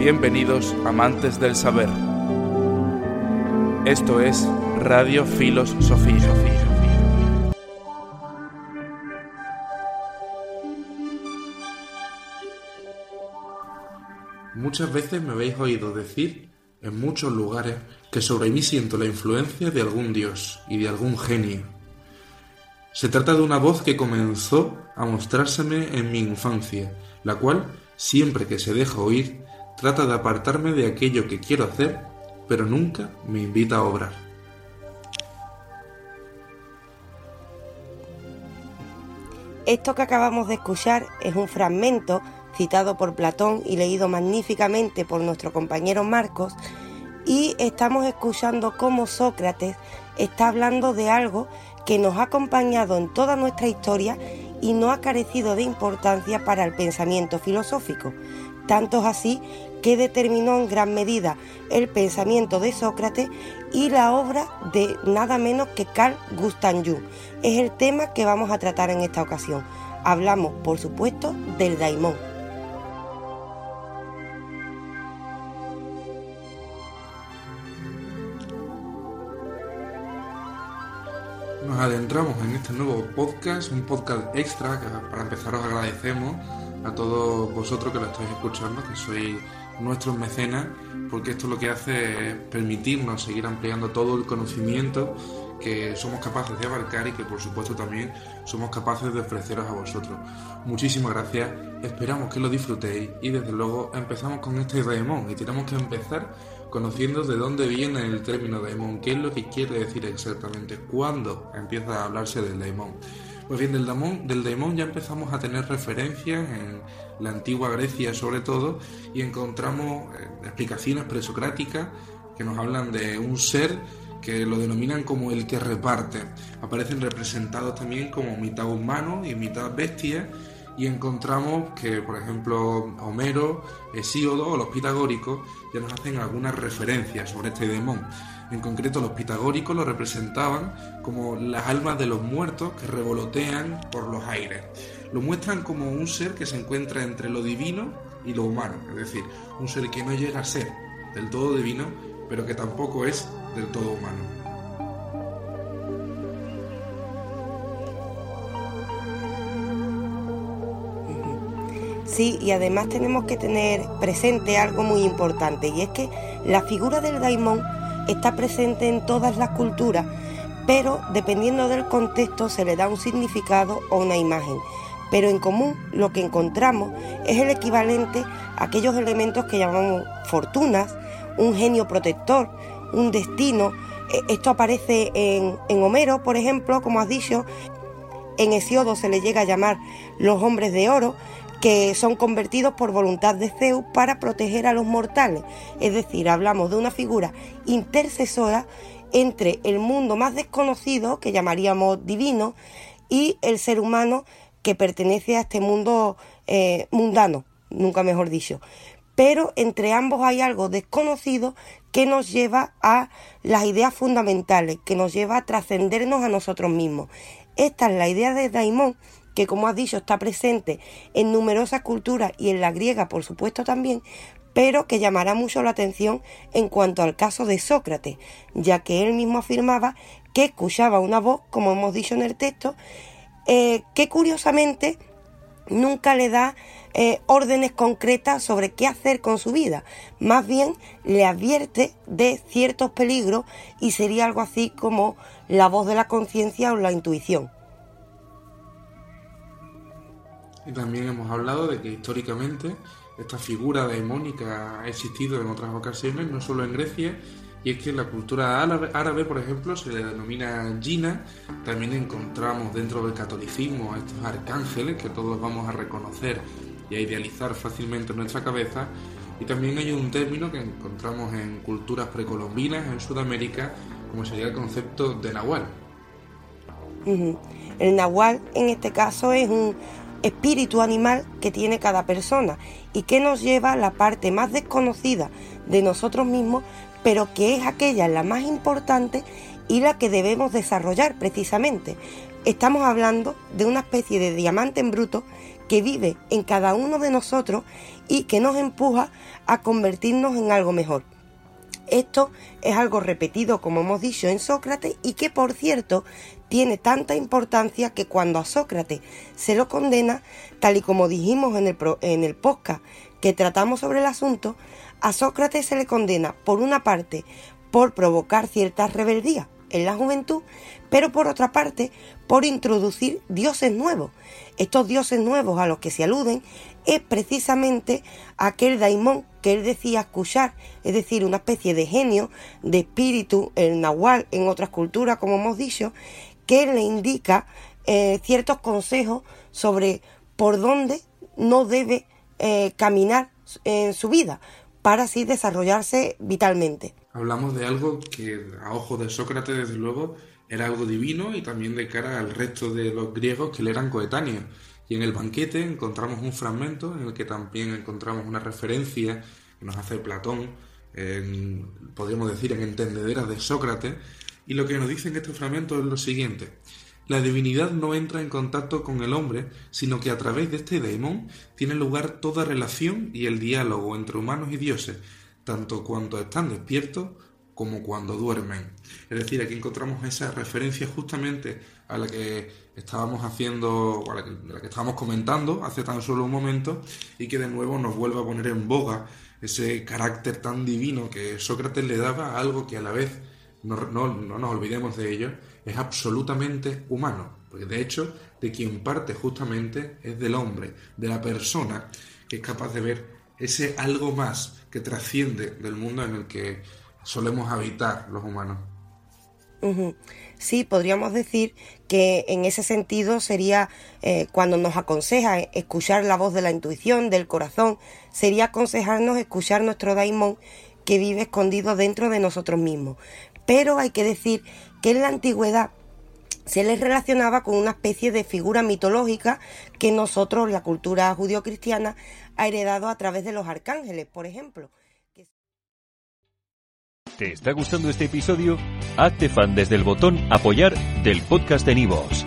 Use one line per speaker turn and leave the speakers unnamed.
Bienvenidos amantes del saber. Esto es Radio Filos Sofía. Muchas veces me habéis oído decir en muchos lugares que sobre mí siento la influencia de algún dios y de algún genio. Se trata de una voz que comenzó a mostrárseme en mi infancia, la cual, siempre que se deja oír, trata de apartarme de aquello que quiero hacer, pero nunca me invita a obrar.
Esto que acabamos de escuchar es un fragmento citado por Platón y leído magníficamente por nuestro compañero Marcos, y estamos escuchando cómo Sócrates está hablando de algo que nos ha acompañado en toda nuestra historia y no ha carecido de importancia para el pensamiento filosófico. Tanto es así que determinó en gran medida el pensamiento de Sócrates y la obra de nada menos que Carl Gustav Jung. Es el tema que vamos a tratar en esta ocasión. Hablamos, por supuesto, del daimón.
Nos adentramos en este nuevo podcast, un podcast extra para empezar os agradecemos a todos vosotros que lo estáis escuchando, que sois nuestros mecenas, porque esto lo que hace es permitirnos seguir ampliando todo el conocimiento que somos capaces de abarcar y que por supuesto también somos capaces de ofreceros a vosotros. Muchísimas gracias, esperamos que lo disfrutéis y desde luego empezamos con este daemon y tenemos que empezar conociendo de dónde viene el término daemon, qué es lo que quiere decir exactamente, cuándo empieza a hablarse del daemon. Pues bien, del daemon, del ya empezamos a tener referencias en la antigua Grecia sobre todo y encontramos eh, explicaciones presocráticas que nos hablan de un ser que lo denominan como el que reparte. Aparecen representados también como mitad humano y mitad bestia y encontramos que, por ejemplo, Homero, Hesíodo o los pitagóricos ya nos hacen algunas referencias sobre este demonio. En concreto, los pitagóricos lo representaban como las almas de los muertos que revolotean por los aires. Lo muestran como un ser que se encuentra entre lo divino y lo humano, es decir, un ser que no llega a ser del todo divino, pero que tampoco es del todo humano.
Sí, y además tenemos que tener presente algo muy importante, y es que la figura del daimón está presente en todas las culturas, pero dependiendo del contexto se le da un significado o una imagen. Pero en común lo que encontramos es el equivalente a aquellos elementos que llamamos fortunas, un genio protector, un destino. E, esto aparece en, en Homero, por ejemplo, como has dicho. En Hesiodo se le llega a llamar los hombres de oro, que son convertidos por voluntad de Zeus para proteger a los mortales. Es decir, hablamos de una figura intercesora entre el mundo más desconocido, que llamaríamos divino, y el ser humano que pertenece a este mundo eh, mundano, nunca mejor dicho. Pero entre ambos hay algo desconocido que nos lleva a las ideas fundamentales, que nos lleva a trascendernos a nosotros mismos. Esta es la idea de Daimon que como has dicho está presente en numerosas culturas y en la griega por supuesto también, pero que llamará mucho la atención en cuanto al caso de Sócrates, ya que él mismo afirmaba que escuchaba una voz, como hemos dicho en el texto, eh, que curiosamente nunca le da eh, órdenes concretas sobre qué hacer con su vida, más bien le advierte de ciertos peligros y sería algo así como la voz de la conciencia o la intuición.
Y también hemos hablado de que históricamente esta figura daimónica ha existido en otras ocasiones, no solo en Grecia, Y es que en la cultura árabe, por ejemplo, se le denomina Gina. También encontramos dentro del catolicismo a estos arcángeles que todos vamos a reconocer y a idealizar fácilmente en nuestra cabeza. Y también hay un término que encontramos en culturas precolombinas en Sudamérica, como sería el concepto de nahual.
El nahual en este caso es un espíritu animal que tiene cada persona y que nos lleva a la parte más desconocida de nosotros mismos, pero que es aquella la más importante y la que debemos desarrollar precisamente. Estamos hablando de una especie de diamante en bruto que vive en cada uno de nosotros y que nos empuja a convertirnos en algo mejor. Esto es algo repetido, como hemos dicho, en Sócrates y que, por cierto, tiene tanta importancia que cuando a Sócrates se lo condena, tal y como dijimos en el, en el podcast que tratamos sobre el asunto, a Sócrates se le condena, por una parte, por provocar ciertas rebeldías en la juventud, pero por otra parte, por introducir dioses nuevos. Estos dioses nuevos a los que se aluden es precisamente aquel daimón que él decía escuchar, es decir, una especie de genio, de espíritu, el nahual en otras culturas, como hemos dicho, que le indica eh, ciertos consejos sobre por dónde no debe eh, caminar en su vida para así desarrollarse vitalmente.
Hablamos de algo que a ojos de Sócrates, desde luego, era algo divino y también de cara al resto de los griegos que le eran coetáneos. Y en el banquete encontramos un fragmento en el que también encontramos una referencia que nos hace Platón, podríamos decir, en entendederas de Sócrates, y lo que nos dice en este fragmento es lo siguiente. La divinidad no entra en contacto con el hombre, sino que a través de este daemon tiene lugar toda relación y el diálogo entre humanos y dioses, tanto cuando están despiertos como cuando duermen. Es decir, aquí encontramos esa referencia justamente a la que estábamos haciendo, a que, la que estábamos comentando hace tan solo un momento y que de nuevo nos vuelve a poner en boga ese carácter tan divino que Sócrates le daba a algo que a la vez no, nos olvidemos de ello, es absolutamente humano, porque de hecho de quien parte justamente es del hombre, de la persona que es capaz de ver ese algo más que trasciende del mundo en el que solemos habitar los humanos.
Sí, podríamos decir que en ese sentido sería eh, cuando nos aconseja escuchar la voz de la intuición, del corazón, sería aconsejarnos escuchar nuestro daimon que vive escondido dentro de nosotros mismos. Pero hay que decir que en la antigüedad se les relacionaba con una especie de figura mitológica que nosotros, la cultura judío-cristiana, ha heredado a través de los arcángeles, por ejemplo.
¿Te está gustando este episodio? Hazte fan desde el botón apoyar del podcast de Nivos.